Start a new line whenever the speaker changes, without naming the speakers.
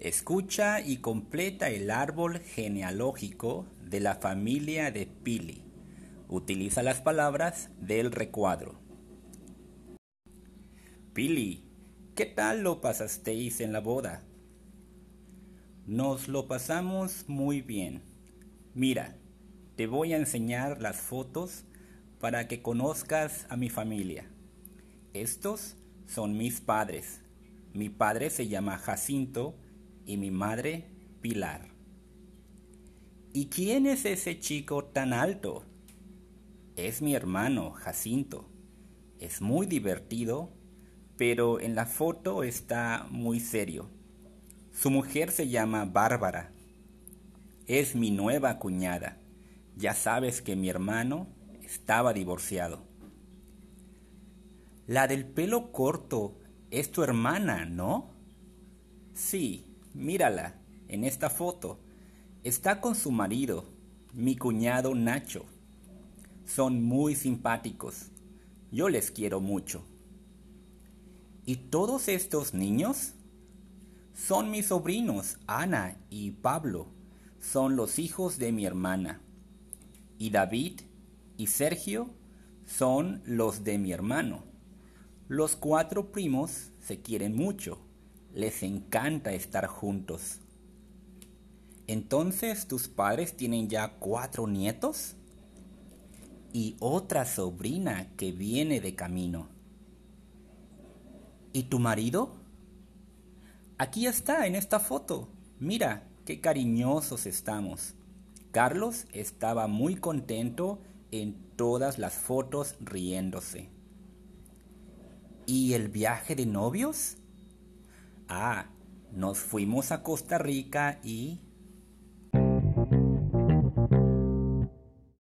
Escucha y completa el árbol genealógico de la familia de Pili. Utiliza las palabras del recuadro. Pili, ¿qué tal lo pasasteis en la boda? Nos lo pasamos muy bien. Mira, te voy a enseñar las fotos para que conozcas a mi familia. Estos son mis padres. Mi padre se llama Jacinto y mi madre Pilar. ¿Y quién es ese chico tan alto? Es mi hermano Jacinto. Es muy divertido, pero en la foto está muy serio. Su mujer se llama Bárbara. Es mi nueva cuñada. Ya sabes que mi hermano estaba divorciado. La del pelo corto es tu hermana, ¿no? Sí, Mírala, en esta foto. Está con su marido, mi cuñado Nacho. Son muy simpáticos. Yo les quiero mucho. ¿Y todos estos niños? Son mis sobrinos, Ana y Pablo. Son los hijos de mi hermana. Y David y Sergio son los de mi hermano. Los cuatro primos se quieren mucho les encanta estar juntos. Entonces, ¿tus padres tienen ya cuatro nietos? Y otra sobrina que viene de camino. ¿Y tu marido? Aquí está, en esta foto. Mira, qué cariñosos estamos. Carlos estaba muy contento en todas las fotos riéndose. ¿Y el viaje de novios? Ah, nos fuimos a Costa Rica y